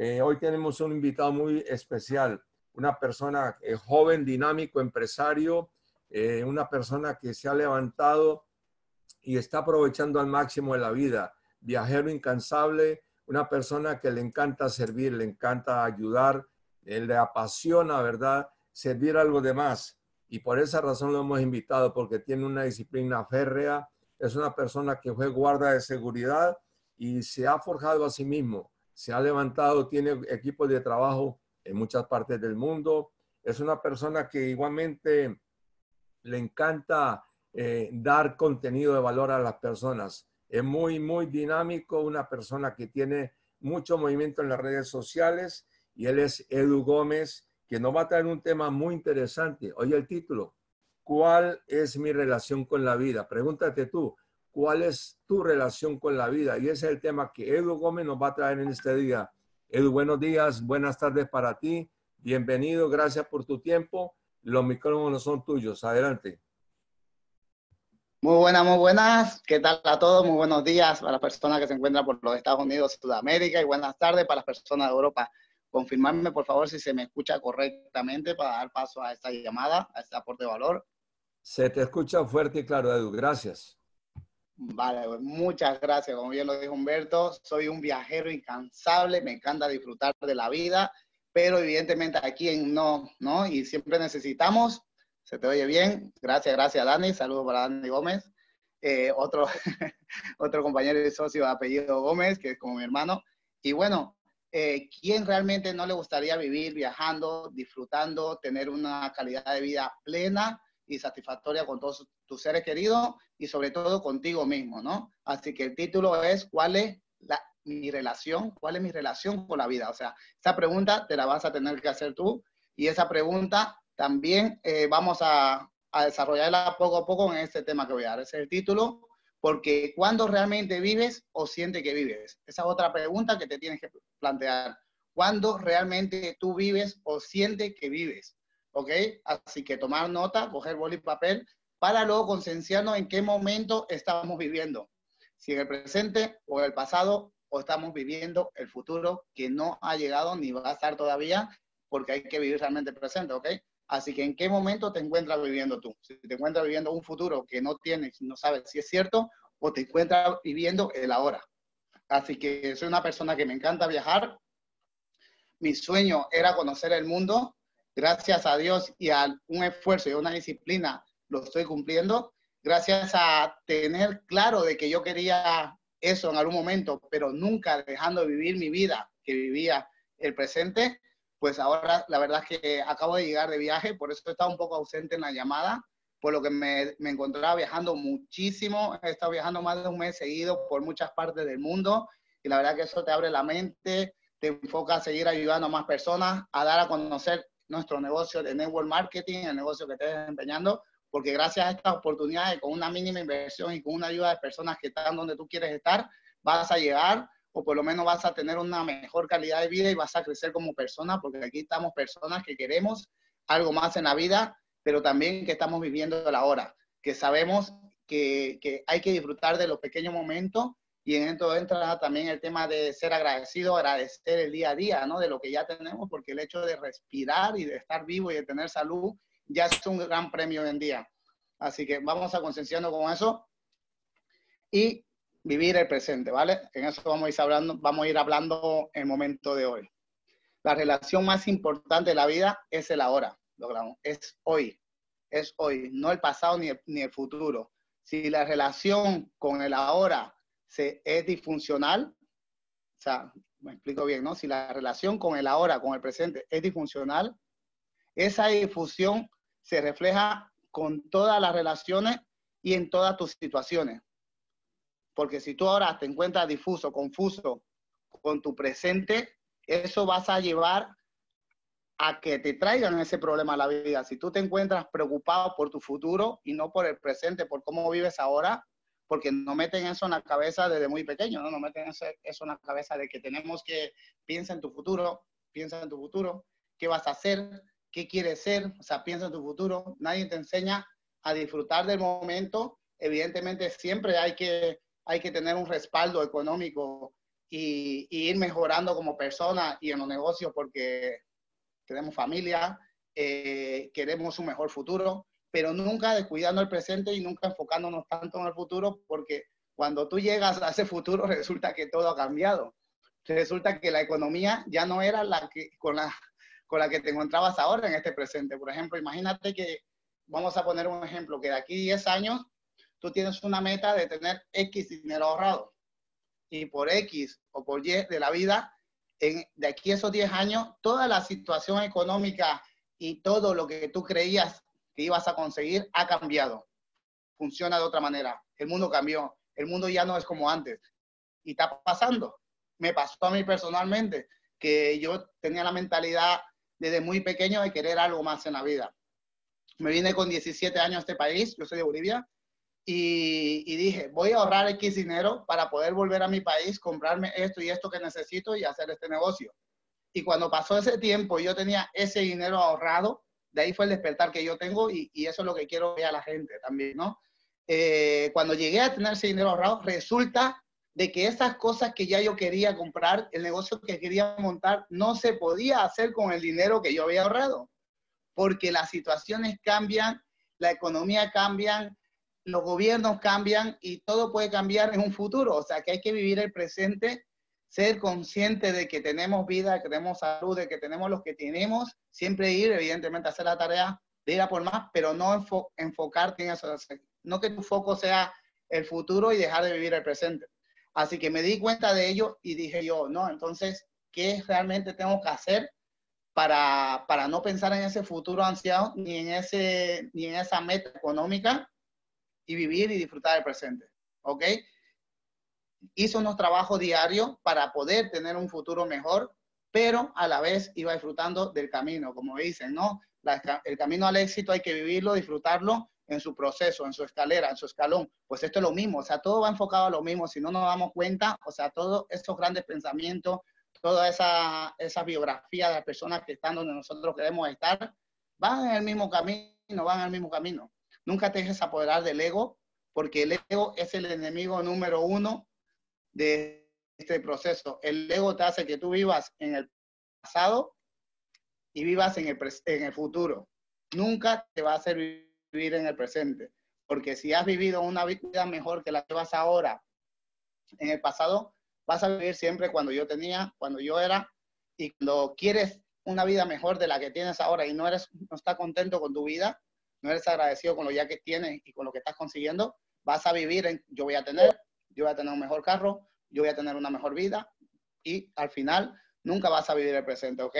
Eh, hoy tenemos un invitado muy especial, una persona eh, joven, dinámico, empresario, eh, una persona que se ha levantado y está aprovechando al máximo de la vida, viajero incansable, una persona que le encanta servir, le encanta ayudar, le apasiona, ¿verdad? Servir a los demás. Y por esa razón lo hemos invitado, porque tiene una disciplina férrea, es una persona que fue guarda de seguridad y se ha forjado a sí mismo se ha levantado, tiene equipos de trabajo en muchas partes del mundo. Es una persona que igualmente le encanta eh, dar contenido de valor a las personas. Es muy, muy dinámico, una persona que tiene mucho movimiento en las redes sociales y él es Edu Gómez, que nos va a traer un tema muy interesante. Oye el título, ¿cuál es mi relación con la vida? Pregúntate tú, cuál es tu relación con la vida. Y ese es el tema que Edu Gómez nos va a traer en este día. Edu, buenos días, buenas tardes para ti. Bienvenido, gracias por tu tiempo. Los micrófonos son tuyos. Adelante. Muy buenas, muy buenas. ¿Qué tal a todos? Muy buenos días para las personas que se encuentran por los Estados Unidos, Sudamérica y buenas tardes para las personas de Europa. Confirmarme, por favor, si se me escucha correctamente para dar paso a esta llamada, a este aporte de valor. Se te escucha fuerte y claro, Edu. Gracias. Vale, pues muchas gracias. Como bien lo dijo Humberto, soy un viajero incansable, me encanta disfrutar de la vida, pero evidentemente aquí en no, ¿no? Y siempre necesitamos, se te oye bien, gracias, gracias Dani, saludos para Dani Gómez, eh, otro, otro compañero y socio de apellido Gómez, que es como mi hermano, y bueno, eh, ¿quién realmente no le gustaría vivir viajando, disfrutando, tener una calidad de vida plena? Y satisfactoria con todos tus seres queridos y sobre todo contigo mismo, ¿no? Así que el título es ¿cuál es mi relación? ¿Cuál es mi relación con la vida? O sea, esa pregunta te la vas a tener que hacer tú y esa pregunta también eh, vamos a, a, desarrollarla poco a poco en este tema que voy a dar. Ese es el título, porque ¿cuándo realmente vives o sientes que vives? Esa es otra pregunta que te tienes que plantear. ¿Cuándo realmente tú vives o sientes que vives? ¿Ok? Así que tomar nota, coger boli y papel, para luego concienciarnos en qué momento estamos viviendo. Si en el presente o en el pasado, o estamos viviendo el futuro que no ha llegado ni va a estar todavía, porque hay que vivir realmente el presente, ¿ok? Así que en qué momento te encuentras viviendo tú. Si te encuentras viviendo un futuro que no tienes, no sabes si es cierto, o te encuentras viviendo el ahora. Así que soy una persona que me encanta viajar. Mi sueño era conocer el mundo gracias a Dios y a un esfuerzo y a una disciplina, lo estoy cumpliendo. Gracias a tener claro de que yo quería eso en algún momento, pero nunca dejando de vivir mi vida que vivía el presente, pues ahora la verdad es que acabo de llegar de viaje, por eso he estado un poco ausente en la llamada, por lo que me, me encontraba viajando muchísimo, he estado viajando más de un mes seguido por muchas partes del mundo y la verdad que eso te abre la mente, te enfoca a seguir ayudando a más personas, a dar a conocer nuestro negocio de network marketing, el negocio que estés desempeñando, porque gracias a estas oportunidades, con una mínima inversión y con una ayuda de personas que están donde tú quieres estar, vas a llegar o por lo menos vas a tener una mejor calidad de vida y vas a crecer como persona, porque aquí estamos personas que queremos algo más en la vida, pero también que estamos viviendo la hora, que sabemos que, que hay que disfrutar de los pequeños momentos y en esto entra también el tema de ser agradecido, agradecer el día a día, ¿no? De lo que ya tenemos, porque el hecho de respirar y de estar vivo y de tener salud ya es un gran premio hoy en día. Así que vamos a concienciarnos con eso y vivir el presente, ¿vale? En eso vamos a ir hablando, vamos a ir hablando el momento de hoy. La relación más importante de la vida es el ahora, logramos, es hoy, es hoy, no el pasado ni el, ni el futuro. Si la relación con el ahora se, es disfuncional, o sea, me explico bien, ¿no? Si la relación con el ahora, con el presente es disfuncional, esa difusión se refleja con todas las relaciones y en todas tus situaciones. Porque si tú ahora te encuentras difuso, confuso con tu presente, eso vas a llevar a que te traigan ese problema a la vida. Si tú te encuentras preocupado por tu futuro y no por el presente, por cómo vives ahora, porque no meten eso en la cabeza desde muy pequeño, ¿no? No meten eso, en la cabeza de que tenemos que piensa en tu futuro, piensa en tu futuro, qué vas a hacer, qué quieres ser, o sea, piensa en tu futuro. Nadie te enseña a disfrutar del momento. Evidentemente, siempre hay que, hay que tener un respaldo económico y, y ir mejorando como persona y en los negocios porque tenemos familia, eh, queremos un mejor futuro, pero nunca descuidando el presente y nunca enfocándonos tanto en el futuro, porque cuando tú llegas a ese futuro resulta que todo ha cambiado. Resulta que la economía ya no era la que, con, la, con la que te encontrabas ahora en este presente. Por ejemplo, imagínate que, vamos a poner un ejemplo, que de aquí 10 años tú tienes una meta de tener X dinero ahorrado. Y por X o por Y de la vida de aquí esos 10 años, toda la situación económica y todo lo que tú creías que ibas a conseguir ha cambiado. Funciona de otra manera. El mundo cambió. El mundo ya no es como antes. Y está pasando. Me pasó a mí personalmente que yo tenía la mentalidad desde muy pequeño de querer algo más en la vida. Me vine con 17 años a este país, yo soy de Bolivia, y, dije, voy a ahorrar X dinero para poder volver a mi país, comprarme esto y esto que necesito y hacer este negocio. Y cuando pasó ese tiempo, yo tenía ese dinero ahorrado, de ahí fue el despertar que yo tengo y, eso es lo que quiero ver a la gente también, ¿no? Eh, cuando llegué a tener ese dinero ahorrado, resulta de que esas cosas que ya yo quería comprar, el negocio que quería montar, no se podía hacer con el dinero que yo había ahorrado, porque las situaciones cambian, la economía cambia, los gobiernos cambian y todo puede cambiar en un futuro. O sea que hay que vivir el presente, ser consciente de que tenemos vida, que tenemos salud, de que tenemos lo que tenemos, siempre ir, evidentemente, a hacer la tarea de ir a por más, pero no enfocarte en eso. No que tu foco sea el futuro y dejar de vivir el presente. Así que me di cuenta de ello y dije yo, no, entonces, ¿qué realmente tengo que hacer para, para no pensar en ese futuro ansiado ni en, ese, ni en esa meta económica? y vivir y disfrutar del presente. ¿Ok? Hizo unos trabajos diarios para poder tener un futuro mejor, pero a la vez iba disfrutando del camino, como dicen, ¿no? el camino al éxito hay que vivirlo, disfrutarlo en su proceso, en su escalera, en su escalón. Pues esto es lo mismo, o sea, todo va enfocado a lo mismo. Si no nos damos cuenta, o sea, todos esos grandes pensamientos, toda esa, esa biografía de las personas que están donde nosotros queremos estar, van en el mismo camino, van en el mismo camino. Nunca te dejes apoderar del ego, porque el ego es el enemigo número uno de este proceso. El ego te hace que tú vivas en el pasado y vivas en el, en el futuro. Nunca te va a hacer vivir en el presente, porque si has vivido una vida mejor que la que vas ahora en el pasado, vas a vivir siempre cuando yo tenía, cuando yo era, y cuando quieres una vida mejor de la que tienes ahora y no eres, no estás contento con tu vida, no eres agradecido con lo ya que tienes y con lo que estás consiguiendo, vas a vivir en, yo voy a tener, yo voy a tener un mejor carro, yo voy a tener una mejor vida y al final nunca vas a vivir el presente, ¿ok?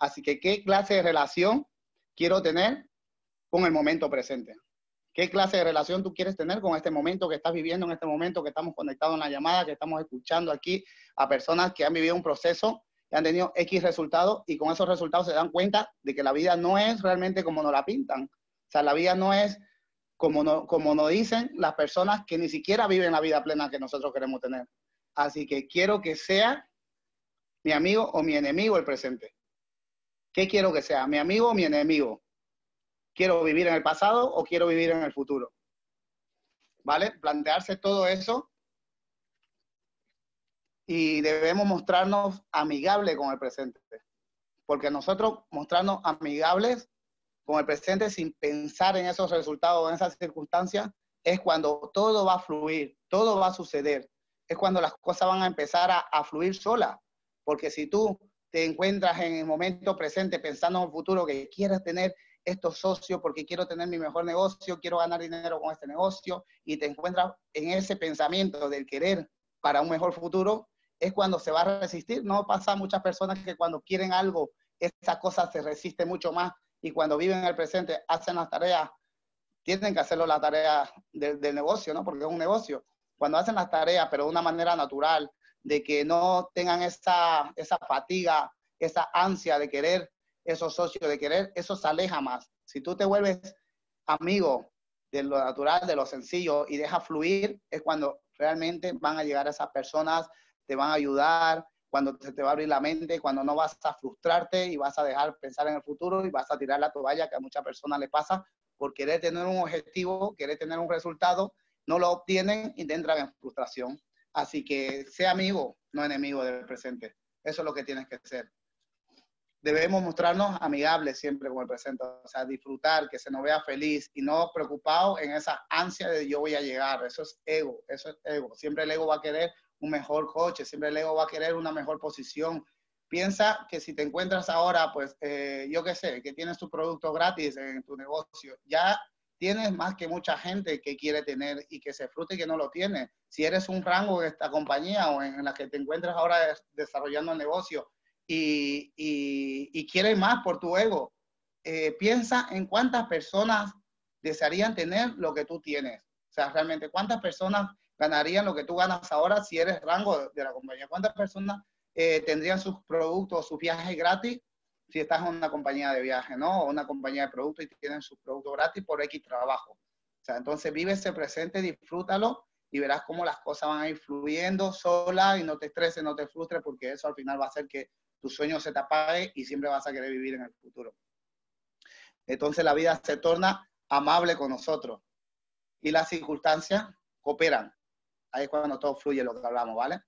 Así que, ¿qué clase de relación quiero tener con el momento presente? ¿Qué clase de relación tú quieres tener con este momento que estás viviendo, en este momento que estamos conectados en la llamada, que estamos escuchando aquí a personas que han vivido un proceso, que han tenido X resultados y con esos resultados se dan cuenta de que la vida no es realmente como nos la pintan, o sea, la vida no es como, no, como nos dicen las personas que ni siquiera viven la vida plena que nosotros queremos tener. Así que quiero que sea mi amigo o mi enemigo el presente. ¿Qué quiero que sea? ¿Mi amigo o mi enemigo? ¿Quiero vivir en el pasado o quiero vivir en el futuro? ¿Vale? Plantearse todo eso y debemos mostrarnos amigables con el presente. Porque nosotros mostrarnos amigables con el presente sin pensar en esos resultados, en esas circunstancias, es cuando todo va a fluir, todo va a suceder. Es cuando las cosas van a empezar a, fluir sola. Porque si tú te encuentras en el momento presente pensando en el futuro que quieres tener estos socios porque quiero tener mi mejor negocio, quiero ganar dinero con este negocio y te encuentras en ese pensamiento del querer para un mejor futuro, es cuando se va a resistir. No pasa muchas personas que cuando quieren algo, esa cosa se resiste mucho más y cuando viven en el presente hacen las tareas, tienen que hacerlo la tarea del, negocio, ¿no? Porque es un negocio. Cuando hacen las tareas, pero de una manera natural, de que no tengan esa, esa fatiga, esa ansia de querer esos socios, de querer, eso se aleja más. Si tú te vuelves amigo de lo natural, de lo sencillo y deja fluir, es cuando realmente van a llegar esas personas, te van a ayudar, cuando se te va a abrir la mente, cuando no vas a frustrarte y vas a dejar pensar en el futuro y vas a tirar la toalla que a muchas personas le pasa por querer tener un objetivo, querer tener un resultado, no lo obtienen y te entran en frustración. Así que sea amigo, no enemigo del presente. Eso es lo que tienes que ser. Debemos mostrarnos amigables siempre con el presente, o sea, disfrutar, que se nos vea feliz y no preocupado en esa ansia de yo voy a llegar. Eso es ego, eso es ego. Siempre el ego va a querer un mejor coche, siempre el ego va a querer una mejor posición. Piensa que si te encuentras ahora, pues eh, yo qué sé, que tienes tu producto gratis en tu negocio, ya tienes más que mucha gente que quiere tener y que se frute y que no lo tiene. Si eres un rango en esta compañía o en, la que te encuentras ahora desarrollando el negocio y, y, quieres más por tu ego, eh, piensa en cuántas personas desearían tener lo que tú tienes. O sea, realmente, cuántas personas ganarían lo que tú ganas ahora si eres rango de, la compañía. ¿Cuántas personas eh, tendrían sus productos, sus viajes gratis si estás en una compañía de viaje, ¿no? O una compañía de productos y tienen sus productos gratis por X trabajo. O sea, entonces vive ese presente, disfrútalo y verás cómo las cosas van a ir fluyendo sola y no te estreses, no te frustres porque eso al final va a hacer que tu sueño se te apague y siempre vas a querer vivir en el futuro. Entonces la vida se torna amable con nosotros y las circunstancias cooperan. Ahí es cuando todo fluye lo que hablamos, ¿vale?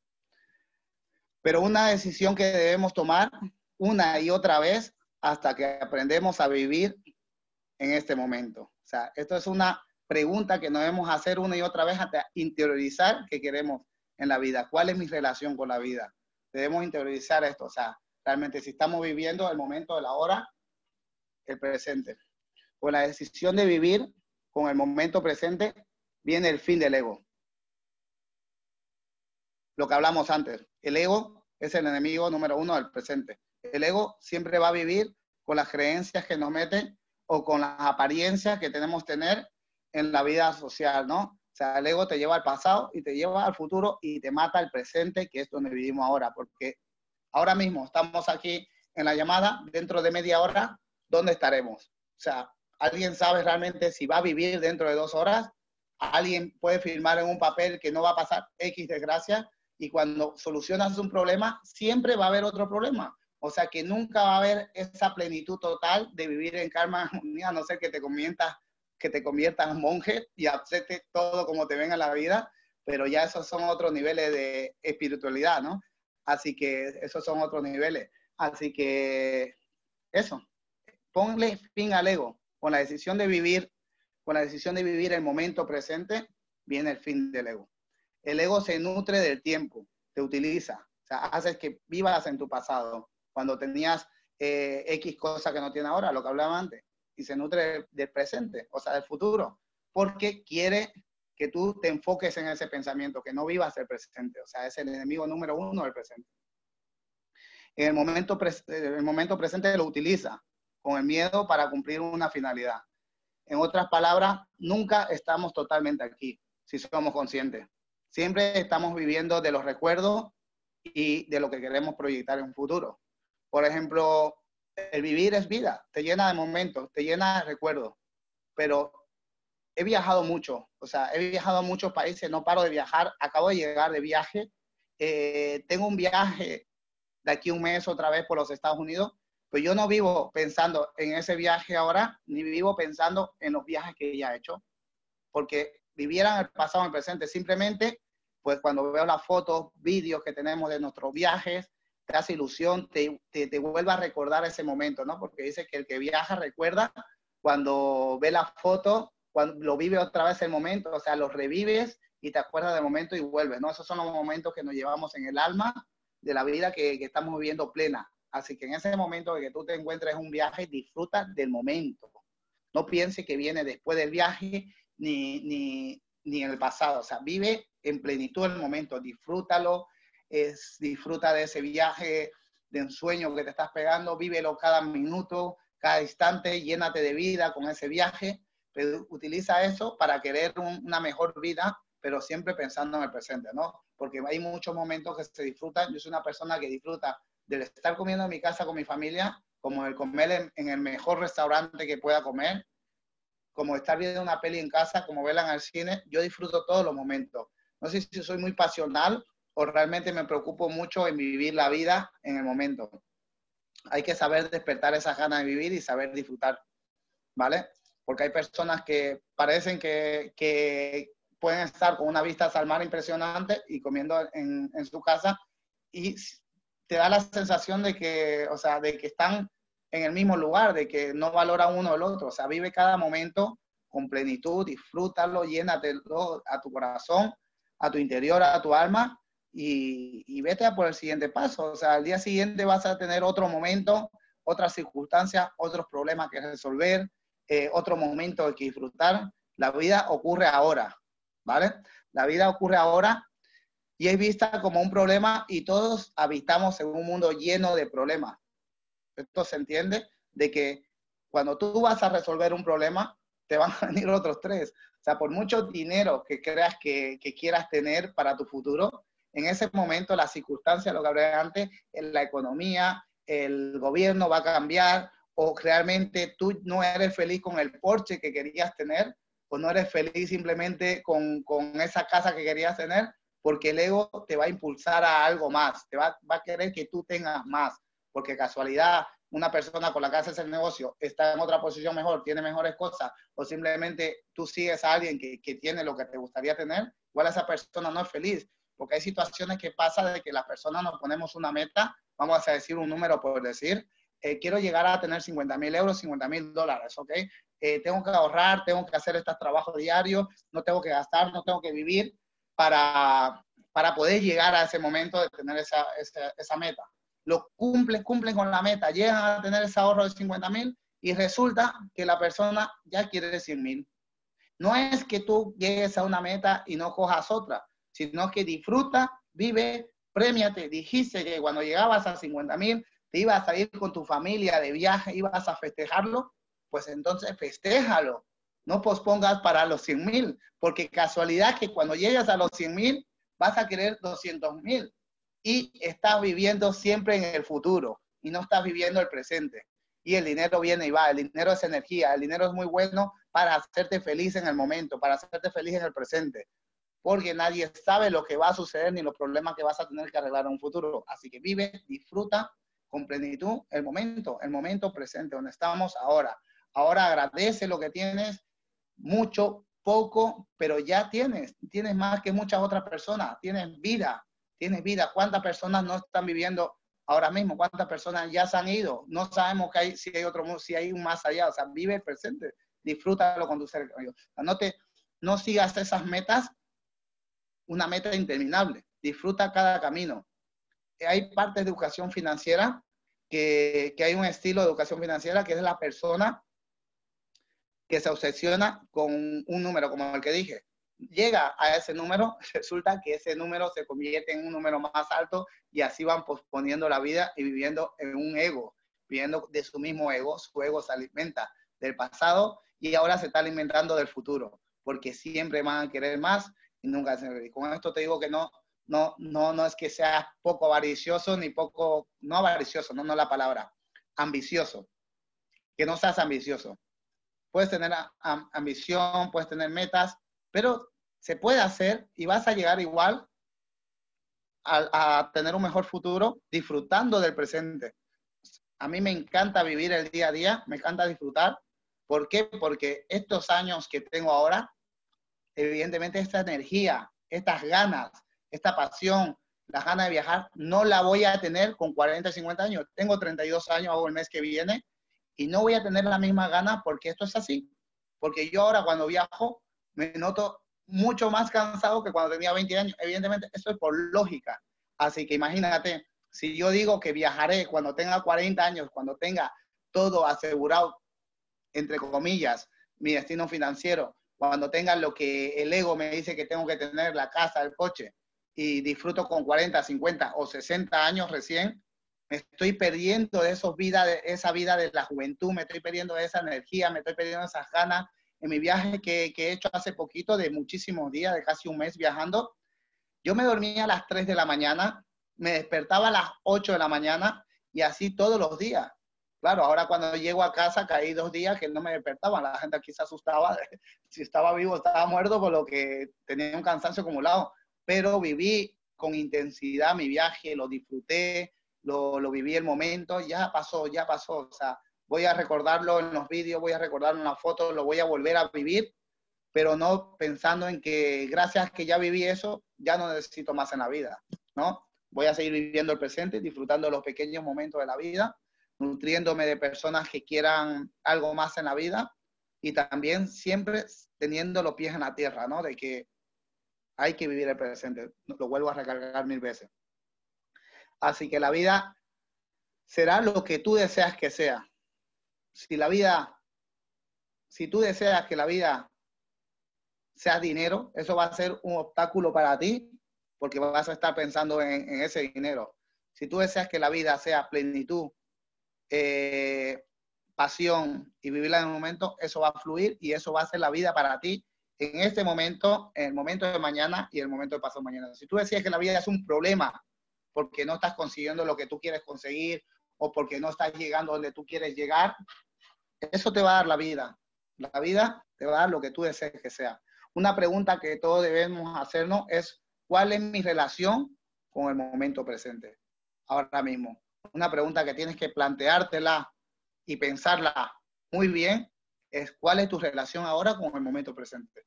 Pero una decisión que debemos tomar una y otra vez hasta que aprendemos a vivir en este momento. O sea, esto es una pregunta que nos debemos hacer una y otra vez hasta interiorizar qué queremos en la vida. ¿Cuál es mi relación con la vida? Debemos interiorizar esto. O sea, realmente si estamos viviendo el momento de la hora, el presente. Con la decisión de vivir con el momento presente, viene el fin del ego. Lo que hablamos antes, el ego es el enemigo número uno del presente. El ego siempre va a vivir con las creencias que nos meten o con las apariencias que tenemos tener en la vida social, ¿no? O sea, el ego te lleva al pasado y te lleva al futuro y te mata al presente, que es donde vivimos ahora, porque ahora mismo estamos aquí en la llamada, dentro de media hora, ¿dónde estaremos? O sea, ¿alguien sabe realmente si va a vivir dentro de dos horas? ¿Alguien puede firmar en un papel que no va a pasar X desgracia? Y cuando solucionas un problema, siempre va a haber otro problema. O sea que nunca va a haber esa plenitud total de vivir en karma armonía, a no ser que te conviertas, que te conviertas monje y aceptes todo como te venga la vida, pero ya esos son otros niveles de espiritualidad, ¿no? Así que esos son otros niveles. Así que eso, ponle fin al ego. Con la decisión de vivir, con la decisión de vivir el momento presente, viene el fin del ego. El ego se nutre del tiempo, te utiliza, o sea, haces que vivas en tu pasado, cuando tenías eh, X cosa que no tiene ahora, lo que hablaba antes, y se nutre del presente, o sea, del futuro, porque quiere que tú te enfoques en ese pensamiento, que no vivas el presente, o sea, es el enemigo número uno del presente. En el momento, el momento presente lo utiliza con el miedo para cumplir una finalidad. En otras palabras, nunca estamos totalmente aquí, si somos conscientes. Siempre estamos viviendo de los recuerdos y de lo que queremos proyectar en un futuro. Por ejemplo, el vivir es vida, te llena de momentos, te llena de recuerdos, pero he viajado mucho, o sea, he viajado a muchos países, no paro de viajar, acabo de llegar de viaje, eh, tengo un viaje de aquí un mes otra vez por los Estados Unidos, pues yo no vivo pensando en ese viaje ahora, ni vivo pensando en los viajes que ya he hecho, porque vivieran el pasado en el presente, simplemente, pues cuando veo las fotos, vídeos que tenemos de nuestros viajes, te hace ilusión, te, te, vuelve a recordar ese momento, ¿no? Porque dice que el que viaja recuerda cuando ve la foto, cuando lo vive otra vez el momento, o sea, lo revives y te acuerdas del momento y vuelves, ¿no? Esos son los momentos que nos llevamos en el alma de la vida que, que estamos viviendo plena. Así que en ese momento que tú te encuentres en un viaje, disfruta del momento. No piense que viene después del viaje ni, ni, ni en el pasado. O sea, vive en plenitud el momento, disfrútalo, es, disfruta de ese viaje de ensueño que te estás pegando, vívelo cada minuto, cada instante, llénate de vida con ese viaje, pero utiliza eso para querer una mejor vida, pero siempre pensando en el presente, ¿no? porque hay muchos momentos que se disfrutan. Yo soy una persona que disfruta del estar comiendo en mi casa con mi familia, como el comer en, el mejor restaurante que pueda comer, como estar viendo una peli en casa, como verla en el cine. Yo disfruto todos los momentos. No sé si soy muy pasional o realmente me preocupo mucho en vivir la vida en el momento. Hay que saber despertar esas ganas de vivir y saber disfrutar, ¿vale? Porque hay personas que parecen que, pueden estar con una vista al mar impresionante y comiendo en, en su casa y te da la sensación de que, o sea, de que están en el mismo lugar, de que no valora uno el otro. O sea, vive cada momento con plenitud, disfrútalo, llénatelo a tu corazón, a tu interior, a tu alma y, y, vete a por el siguiente paso. O sea, al día siguiente vas a tener otro momento, otras circunstancias, otros problemas que resolver, eh, otro momento que disfrutar. La vida ocurre ahora, ¿vale? La vida ocurre ahora y es vista como un problema y todos habitamos en un mundo lleno de problemas. Esto se entiende de que cuando tú vas a resolver un problema, te van a venir otros tres. O sea, por mucho dinero que creas que, quieras tener para tu futuro, en ese momento las circunstancias, lo que hablé antes, en la economía, el gobierno va a cambiar o realmente tú no eres feliz con el Porsche que querías tener o no eres feliz simplemente con, con esa casa que querías tener, porque el ego te va a impulsar a algo más, te va, a querer que tú tengas más, porque casualidad, una persona con la que haces el negocio está en otra posición mejor, tiene mejores cosas, o simplemente tú sigues a alguien que, que tiene lo que te gustaría tener, igual esa persona no es feliz, porque hay situaciones que pasa de que las personas nos ponemos una meta, vamos a decir un número por decir, eh, quiero llegar a tener 50 mil euros, 50 mil dólares, ¿ok? Eh, tengo que ahorrar, tengo que hacer estos trabajos diarios, no tengo que gastar, no tengo que vivir, para, para poder llegar a ese momento de tener esa, esa, meta. Lo cumplen, cumplen con la meta, llegan a tener ese ahorro de 50 mil y resulta que la persona ya quiere 100 mil. No es que tú llegues a una meta y no cojas otra, sino que disfruta, vive, premiate. Dijiste que cuando llegabas a 50 mil te ibas a ir con tu familia de viaje, ibas a festejarlo, pues entonces festéjalo no pospongas para los 100 mil, porque casualidad que cuando llegas a los 100 mil vas a querer 200 mil y estás viviendo siempre en el futuro y no estás viviendo el presente. Y el dinero viene y va, el dinero es energía, el dinero es muy bueno para hacerte feliz en el momento, para hacerte feliz en el presente, porque nadie sabe lo que va a suceder ni los problemas que vas a tener que arreglar en un futuro. Así que vive, disfruta con plenitud el momento, el momento presente, donde estamos ahora. Ahora agradece lo que tienes mucho, poco, pero ya tienes, tienes más que muchas otras personas, tienes vida, tienes vida. ¿Cuántas personas no están viviendo ahora mismo? ¿Cuántas personas ya se han ido? No sabemos que hay, si hay otro si hay un más allá, o sea, vive el presente, disfrútalo con tu ser no, te, no sigas esas metas, una meta interminable, disfruta cada camino. Hay partes de educación financiera que, que hay un estilo de educación financiera que es la persona que se obsesiona con un número como el que dije. Llega a ese número, resulta que ese número se convierte en un número más alto y así van posponiendo la vida y viviendo en un ego, viviendo de su mismo ego. Su ego se alimenta del pasado y ahora se está alimentando del futuro, porque siempre van a querer más y nunca se Y con esto te digo que no, no, no, no es que seas poco avaricioso ni poco, no avaricioso, no, no la palabra, ambicioso. Que no seas ambicioso puedes tener ambición, puedes tener metas, pero se puede hacer y vas a llegar igual a, tener un mejor futuro disfrutando del presente. A mí me encanta vivir el día a día, me encanta disfrutar. ¿Por qué? Porque estos años que tengo ahora, evidentemente esta energía, estas ganas, esta pasión, las ganas de viajar, no la voy a tener con 40, 50 años. Tengo 32 años, hago el mes que viene, y no voy a tener la misma gana porque esto es así. Porque yo ahora cuando viajo me noto mucho más cansado que cuando tenía 20 años. Evidentemente, eso es por lógica. Así que imagínate, si yo digo que viajaré cuando tenga 40 años, cuando tenga todo asegurado, entre comillas, mi destino financiero, cuando tenga lo que el ego me dice que tengo que tener, la casa, el coche, y disfruto con 40, 50 o 60 años recién, me estoy perdiendo de esos vida, de esa vida de la juventud, me estoy perdiendo de esa energía, me estoy perdiendo esas ganas. En mi viaje que, que he hecho hace poquito, de muchísimos días, de casi un mes viajando, Yo me dormía a las 3 de la mañana, me despertaba a las 8 de la mañana y así todos los días. Claro, ahora cuando llego a casa caí dos días que no me despertaba. La gente aquí se asustaba si estaba vivo estaba muerto por lo que tenía un cansancio acumulado. Pero viví con intensidad mi viaje, lo disfruté, lo, lo viví el momento, ya pasó, ya pasó. O sea, voy a recordarlo en los vídeos, voy a recordarlo en las fotos, lo voy a volver a vivir, pero no pensando en que gracias que ya viví eso, ya no necesito más en la vida, ¿no? Voy a seguir viviendo el presente, disfrutando los pequeños momentos de la vida nutriéndome de personas que quieran algo más en la vida y también siempre teniendo los pies en la tierra, ¿no? De que hay que vivir el presente. Lo vuelvo a recargar mil veces. Así que la vida será lo que tú deseas que sea. Si la vida, si tú deseas que la vida sea dinero, eso va a ser un obstáculo para ti porque vas a estar pensando en, ese dinero. Si tú deseas que la vida sea plenitud, eh, pasión y vivirla en el momento, eso va a fluir y eso va a ser la vida para ti en este momento, en el momento de mañana y el momento de pasado mañana. Si tú decías que la vida es un problema porque no estás consiguiendo lo que tú quieres conseguir o porque no estás llegando donde tú quieres llegar, eso te va a dar la vida. La vida te va a dar lo que tú desees que sea. Una pregunta que todos debemos hacernos es, ¿cuál es mi relación con el momento presente? Ahora mismo una pregunta que tienes que planteártela y pensarla muy bien es cuál es tu relación ahora con el momento presente.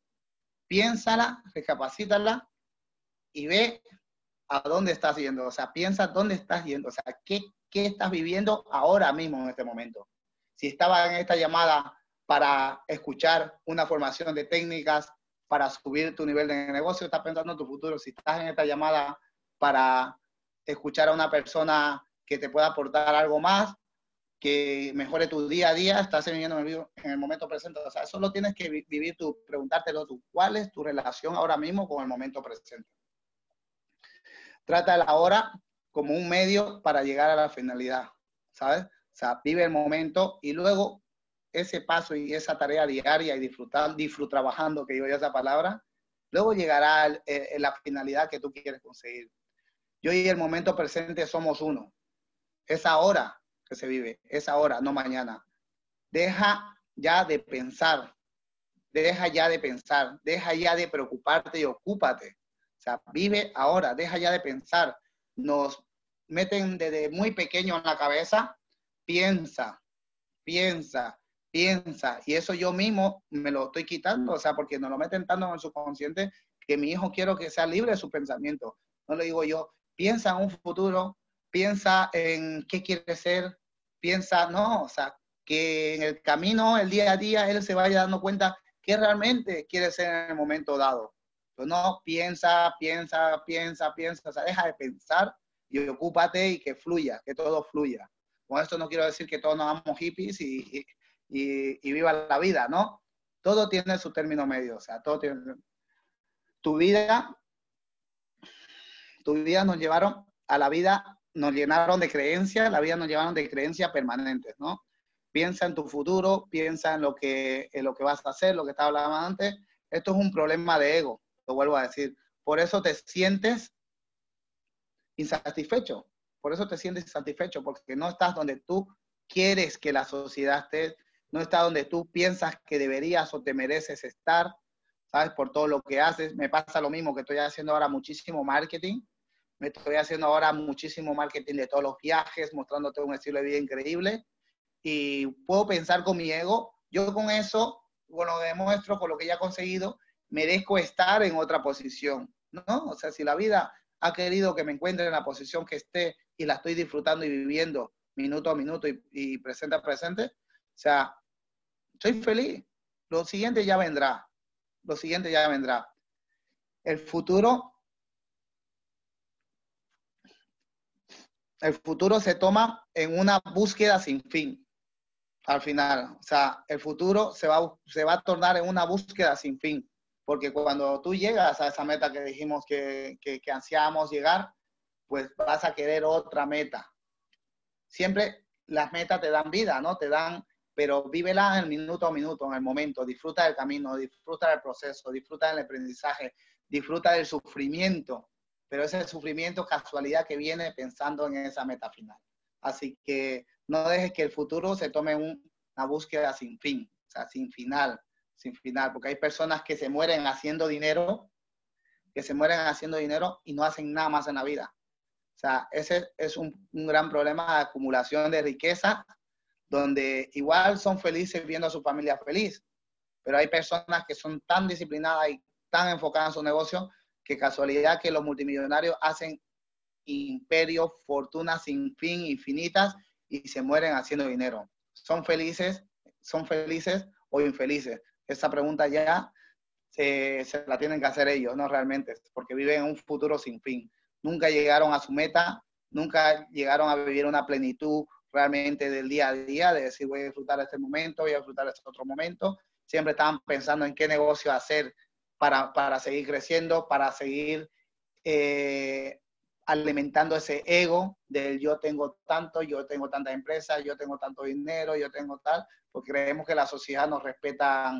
Piénsala, recapacítala y ve a dónde estás yendo. O sea, piensa dónde estás yendo. O sea, qué, qué estás viviendo ahora mismo en este momento. Si estaba en esta llamada para escuchar una formación de técnicas para subir tu nivel de negocio, estás pensando en tu futuro. Si estás en esta llamada para escuchar a una persona que te pueda aportar algo más, que mejore tu día a día, estás viviendo en el, en el momento presente. O sea, eso lo tienes que vivir tú, preguntártelo tú. ¿Cuál es tu relación ahora mismo con el momento presente? Trata el ahora como un medio para llegar a la finalidad, ¿sabes? O sea, vive el momento y luego ese paso y esa tarea diaria y disfrutar, disfrutar trabajando, que ya esa palabra, luego llegará la finalidad que tú quieres conseguir. Yo y el momento presente somos uno. Es ahora que se vive, es ahora, no mañana. Deja ya de pensar, deja ya de pensar, deja ya de preocuparte y ocúpate. O sea, vive ahora, deja ya de pensar. Nos meten desde muy pequeño en la cabeza, piensa, piensa, piensa. Y eso yo mismo me lo estoy quitando, o sea, porque nos lo meten tanto en el subconsciente que mi hijo quiero que sea libre de su pensamiento. No le digo yo, piensa en un futuro, piensa en qué quiere ser, piensa, no, o sea, que en el camino, el día a día, él se vaya dando cuenta qué realmente quiere ser en el momento dado. Pero no piensa, piensa, piensa, piensa, o sea, deja de pensar y ocúpate y que fluya, que todo fluya. Con esto no quiero decir que todos nos amamos hippies y, y, y viva la vida, ¿no? Todo tiene su término medio, o sea, todo tiene... Tu vida, tu vida nos llevaron a la vida nos llenaron de creencias, la vida nos llevaron de creencias permanentes, ¿no? Piensa en tu futuro, piensa en lo que, en lo que vas a hacer, lo que estaba hablando antes. Esto es un problema de ego, lo vuelvo a decir. Por eso te sientes insatisfecho, por eso te sientes insatisfecho, porque no estás donde tú quieres que la sociedad esté, no estás donde tú piensas que deberías o te mereces estar, ¿sabes? Por todo lo que haces. Me pasa lo mismo que estoy haciendo ahora muchísimo marketing me estoy haciendo ahora muchísimo marketing de todos los viajes, mostrándote un estilo de vida increíble. Y puedo pensar con mi ego, yo con eso, con lo demuestro, con lo que ya he conseguido, merezco estar en otra posición, ¿no? O sea, si la vida ha querido que me encuentre en la posición que esté y la estoy disfrutando y viviendo minuto a minuto y, y presente a presente, o sea, soy feliz. Lo siguiente ya vendrá. Lo siguiente ya vendrá. El futuro el futuro se toma en una búsqueda sin fin, al final. O sea, el futuro se va, se va a tornar en una búsqueda sin fin, porque cuando tú llegas a esa meta que dijimos que, que, ansiábamos llegar, pues vas a querer otra meta. Siempre las metas te dan vida, ¿no? Te dan, pero vívela en el minuto a minuto, en el momento. Disfruta del camino, disfruta del proceso, disfruta del aprendizaje, disfruta del sufrimiento, pero ese sufrimiento casualidad que viene pensando en esa meta final. Así que no dejes que el futuro se tome una búsqueda sin fin, o sea, sin final, sin final, porque hay personas que se mueren haciendo dinero, que se mueren haciendo dinero y no hacen nada más en la vida. O sea, ese es un, gran problema de acumulación de riqueza, donde igual son felices viendo a su familia feliz, pero hay personas que son tan disciplinadas y tan enfocadas en su negocio que casualidad que los multimillonarios hacen imperios, fortunas sin fin, infinitas, y se mueren haciendo dinero. ¿Son felices? ¿Son felices o infelices? Esa pregunta ya se, se, la tienen que hacer ellos, no realmente, porque viven en un futuro sin fin. Nunca llegaron a su meta, nunca llegaron a vivir una plenitud realmente del día a día, de decir voy a disfrutar este momento, voy a disfrutar este otro momento. Siempre estaban pensando en qué negocio hacer para, para seguir creciendo, para seguir eh, alimentando ese ego del yo tengo tanto, yo tengo tanta empresa, yo tengo tanto dinero, yo tengo tal, porque creemos que la sociedad nos respeta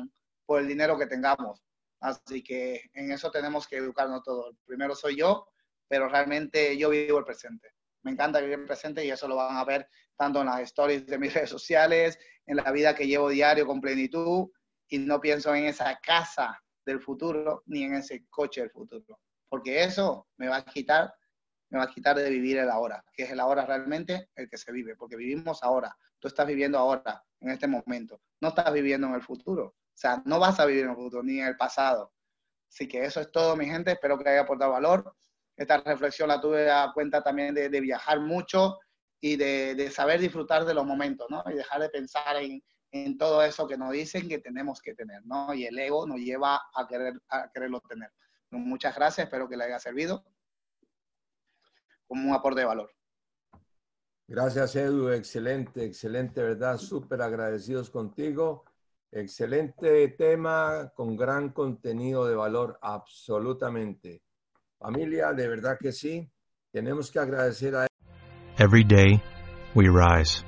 por el dinero que tengamos. Así que en eso tenemos que educarnos todos. Primero soy yo, pero realmente yo vivo el presente. Me encanta vivir el presente y eso lo van a ver tanto en las stories de mis redes sociales, en la vida que llevo diario con plenitud y no pienso en esa casa del futuro ni en ese coche del futuro, porque eso me va a quitar me va a quitar de vivir el ahora, que es el ahora realmente el que se vive, porque vivimos ahora. Tú estás viviendo ahora, en este momento. No estás viviendo en el futuro. O sea, no vas a vivir en el futuro ni en el pasado. Así que eso es todo, mi gente. Espero que haya aportado valor. Esta reflexión la tuve a cuenta también de, de viajar mucho y de, de, saber disfrutar de los momentos, ¿no? Y dejar de pensar en, en, todo eso que nos dicen que tenemos que tener, ¿no? Y el ego nos lleva a, querer, a quererlo tener. Muchas gracias, espero que le haya servido como un aporte de valor. Gracias, Edu. Excelente, excelente, ¿verdad? Súper agradecidos contigo. Excelente tema con gran contenido de valor, absolutamente. Familia, de verdad que sí. Tenemos que agradecer a Every day, we rise,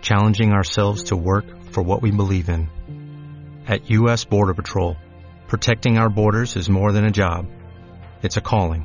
challenging ourselves to work for what we believe in. At U.S. Border Patrol, protecting our borders is more than a job, it's a calling.